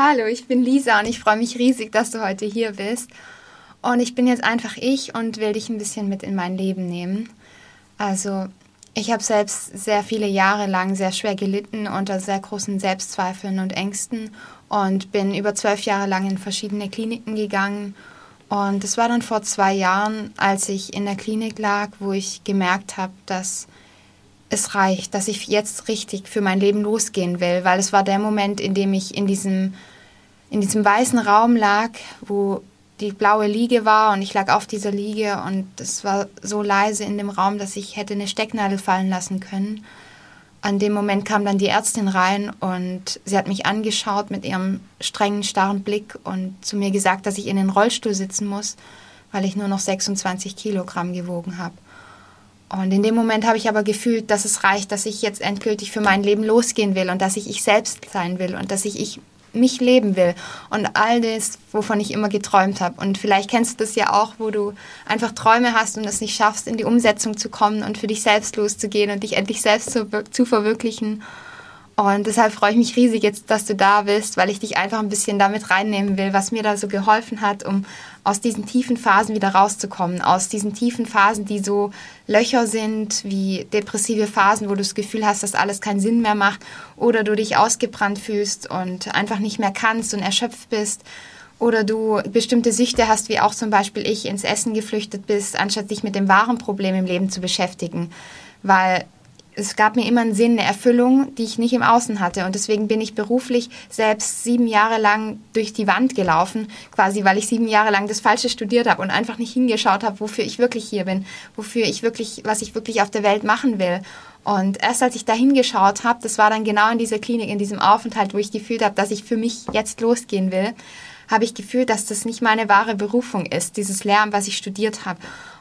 Hallo, ich bin Lisa und ich freue mich riesig, dass du heute hier bist. Und ich bin jetzt einfach ich und will dich ein bisschen mit in mein Leben nehmen. Also, ich habe selbst sehr viele Jahre lang sehr schwer gelitten unter sehr großen Selbstzweifeln und Ängsten und bin über zwölf Jahre lang in verschiedene Kliniken gegangen. Und es war dann vor zwei Jahren, als ich in der Klinik lag, wo ich gemerkt habe, dass es reicht, dass ich jetzt richtig für mein Leben losgehen will, weil es war der Moment, in dem ich in diesem, in diesem weißen Raum lag, wo die blaue Liege war und ich lag auf dieser Liege und es war so leise in dem Raum, dass ich hätte eine Stecknadel fallen lassen können. An dem Moment kam dann die Ärztin rein und sie hat mich angeschaut mit ihrem strengen, starren Blick und zu mir gesagt, dass ich in den Rollstuhl sitzen muss, weil ich nur noch 26 Kilogramm gewogen habe. Und in dem Moment habe ich aber gefühlt, dass es reicht, dass ich jetzt endgültig für mein Leben losgehen will und dass ich ich selbst sein will und dass ich ich mich leben will und all das, wovon ich immer geträumt habe. Und vielleicht kennst du das ja auch, wo du einfach Träume hast und es nicht schaffst, in die Umsetzung zu kommen und für dich selbst loszugehen und dich endlich selbst zu, zu verwirklichen. Und deshalb freue ich mich riesig jetzt, dass du da bist, weil ich dich einfach ein bisschen damit reinnehmen will, was mir da so geholfen hat, um aus diesen tiefen Phasen wieder rauszukommen, aus diesen tiefen Phasen, die so Löcher sind wie depressive Phasen, wo du das Gefühl hast, dass alles keinen Sinn mehr macht oder du dich ausgebrannt fühlst und einfach nicht mehr kannst und erschöpft bist oder du bestimmte Süchte hast, wie auch zum Beispiel ich ins Essen geflüchtet bist, anstatt dich mit dem wahren Problem im Leben zu beschäftigen, weil es gab mir immer einen Sinn, eine Erfüllung, die ich nicht im Außen hatte. Und deswegen bin ich beruflich selbst sieben Jahre lang durch die Wand gelaufen, quasi weil ich sieben Jahre lang das Falsche studiert habe und einfach nicht hingeschaut habe, wofür ich wirklich hier bin, wofür ich wirklich, was ich wirklich auf der Welt machen will. Und erst als ich da hingeschaut habe, das war dann genau in dieser Klinik, in diesem Aufenthalt, wo ich gefühlt habe, dass ich für mich jetzt losgehen will, habe ich gefühlt, dass das nicht meine wahre Berufung ist, dieses Lernen, was ich studiert habe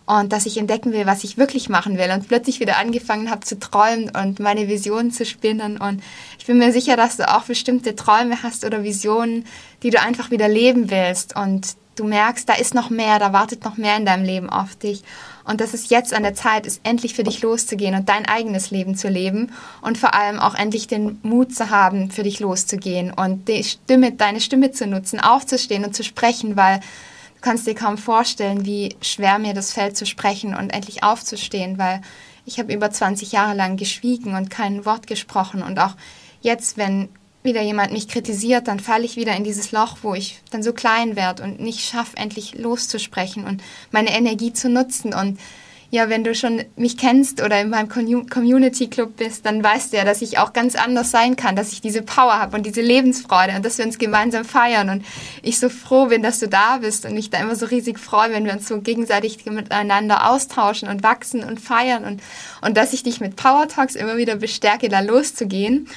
und dass ich entdecken will, was ich wirklich machen will. Und plötzlich wieder angefangen habe zu träumen und meine Visionen zu spinnen. Und ich bin mir sicher, dass du auch bestimmte Träume hast oder Visionen, die du einfach wieder leben willst. Und du merkst, da ist noch mehr, da wartet noch mehr in deinem Leben auf dich. Und dass es jetzt an der Zeit ist, endlich für dich loszugehen und dein eigenes Leben zu leben. Und vor allem auch endlich den Mut zu haben, für dich loszugehen und die Stimme, deine Stimme zu nutzen, aufzustehen und zu sprechen, weil Du kannst dir kaum vorstellen, wie schwer mir das fällt zu sprechen und endlich aufzustehen, weil ich habe über 20 Jahre lang geschwiegen und kein Wort gesprochen. Und auch jetzt, wenn wieder jemand mich kritisiert, dann falle ich wieder in dieses Loch, wo ich dann so klein werde und nicht schaffe, endlich loszusprechen und meine Energie zu nutzen. Und ja, wenn du schon mich kennst oder in meinem Community Club bist, dann weißt du ja, dass ich auch ganz anders sein kann, dass ich diese Power habe und diese Lebensfreude und dass wir uns gemeinsam feiern. Und ich so froh bin, dass du da bist und mich da immer so riesig freue, wenn wir uns so gegenseitig miteinander austauschen und wachsen und feiern und, und dass ich dich mit Power Talks immer wieder bestärke, da loszugehen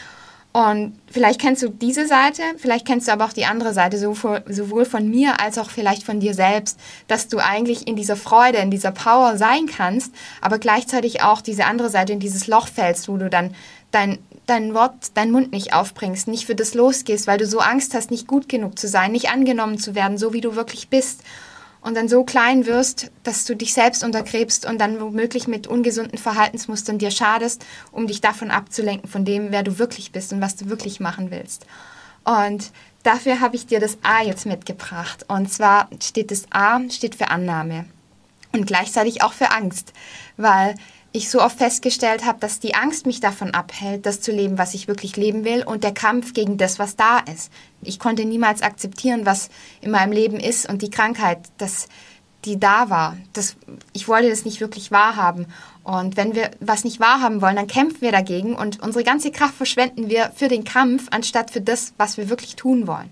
und vielleicht kennst du diese Seite, vielleicht kennst du aber auch die andere Seite, sowohl von mir als auch vielleicht von dir selbst, dass du eigentlich in dieser Freude, in dieser Power sein kannst, aber gleichzeitig auch diese andere Seite, in dieses Loch fällst, wo du dann dein, dein Wort, deinen Mund nicht aufbringst, nicht für das losgehst, weil du so Angst hast, nicht gut genug zu sein, nicht angenommen zu werden, so wie du wirklich bist und dann so klein wirst, dass du dich selbst untergräbst und dann womöglich mit ungesunden Verhaltensmustern dir schadest, um dich davon abzulenken, von dem, wer du wirklich bist und was du wirklich machen willst. Und dafür habe ich dir das A jetzt mitgebracht. Und zwar steht das A steht für Annahme und gleichzeitig auch für Angst, weil ich so oft festgestellt habe, dass die Angst mich davon abhält, das zu leben, was ich wirklich leben will und der Kampf gegen das, was da ist. Ich konnte niemals akzeptieren, was in meinem Leben ist und die Krankheit, dass die da war. Das, ich wollte das nicht wirklich wahrhaben. Und wenn wir was nicht wahrhaben wollen, dann kämpfen wir dagegen und unsere ganze Kraft verschwenden wir für den Kampf, anstatt für das, was wir wirklich tun wollen.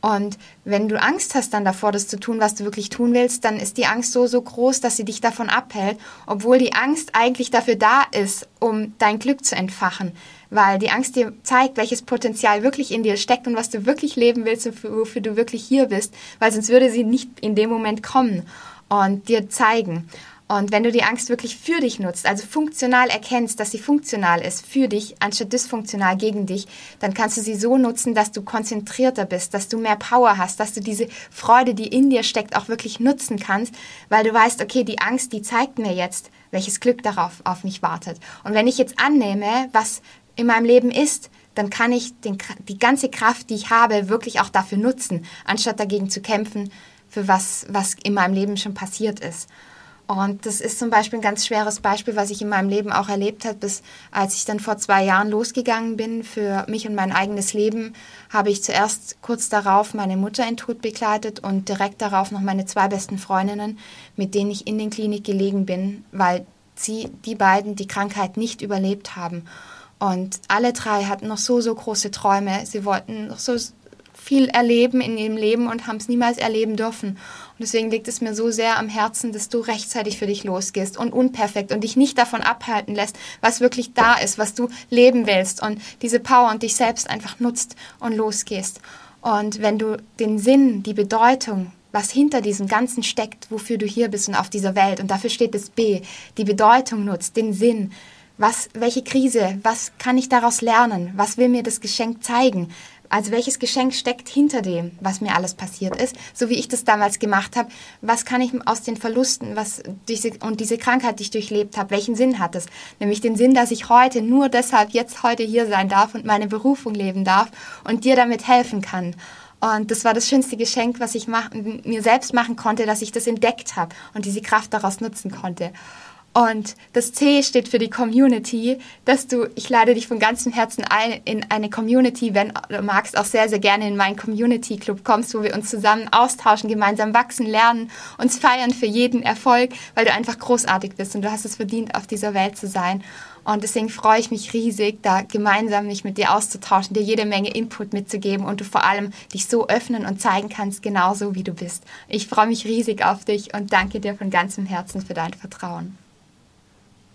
Und wenn du Angst hast dann davor, das zu tun, was du wirklich tun willst, dann ist die Angst so, so groß, dass sie dich davon abhält, obwohl die Angst eigentlich dafür da ist, um dein Glück zu entfachen. Weil die Angst dir zeigt, welches Potenzial wirklich in dir steckt und was du wirklich leben willst und wofür du wirklich hier bist, weil sonst würde sie nicht in dem Moment kommen und dir zeigen. Und wenn du die Angst wirklich für dich nutzt, also funktional erkennst, dass sie funktional ist für dich, anstatt dysfunktional gegen dich, dann kannst du sie so nutzen, dass du konzentrierter bist, dass du mehr Power hast, dass du diese Freude, die in dir steckt, auch wirklich nutzen kannst, weil du weißt, okay, die Angst, die zeigt mir jetzt, welches Glück darauf auf mich wartet. Und wenn ich jetzt annehme, was in meinem Leben ist, dann kann ich den, die ganze Kraft, die ich habe, wirklich auch dafür nutzen, anstatt dagegen zu kämpfen, für was, was in meinem Leben schon passiert ist. Und das ist zum Beispiel ein ganz schweres Beispiel, was ich in meinem Leben auch erlebt habe. Bis als ich dann vor zwei Jahren losgegangen bin für mich und mein eigenes Leben, habe ich zuerst kurz darauf meine Mutter in Tod begleitet und direkt darauf noch meine zwei besten Freundinnen, mit denen ich in den Klinik gelegen bin, weil sie, die beiden, die Krankheit nicht überlebt haben. Und alle drei hatten noch so, so große Träume. Sie wollten noch so viel erleben in ihrem Leben und haben es niemals erleben dürfen. Und deswegen liegt es mir so sehr am Herzen, dass du rechtzeitig für dich losgehst und unperfekt und dich nicht davon abhalten lässt, was wirklich da ist, was du leben willst und diese Power und dich selbst einfach nutzt und losgehst. Und wenn du den Sinn, die Bedeutung, was hinter diesem Ganzen steckt, wofür du hier bist und auf dieser Welt, und dafür steht das B, die Bedeutung nutzt, den Sinn, was, welche Krise, was kann ich daraus lernen, was will mir das Geschenk zeigen, also welches Geschenk steckt hinter dem, was mir alles passiert ist, so wie ich das damals gemacht habe. Was kann ich aus den Verlusten was diese, und diese Krankheit, die ich durchlebt habe, welchen Sinn hat es? Nämlich den Sinn, dass ich heute nur deshalb jetzt heute hier sein darf und meine Berufung leben darf und dir damit helfen kann. Und das war das schönste Geschenk, was ich mir selbst machen konnte, dass ich das entdeckt habe und diese Kraft daraus nutzen konnte. Und das C steht für die Community, dass du, ich lade dich von ganzem Herzen ein in eine Community, wenn du magst, auch sehr, sehr gerne in meinen Community Club kommst, wo wir uns zusammen austauschen, gemeinsam wachsen, lernen, uns feiern für jeden Erfolg, weil du einfach großartig bist und du hast es verdient, auf dieser Welt zu sein. Und deswegen freue ich mich riesig, da gemeinsam mich mit dir auszutauschen, dir jede Menge Input mitzugeben und du vor allem dich so öffnen und zeigen kannst, genauso wie du bist. Ich freue mich riesig auf dich und danke dir von ganzem Herzen für dein Vertrauen.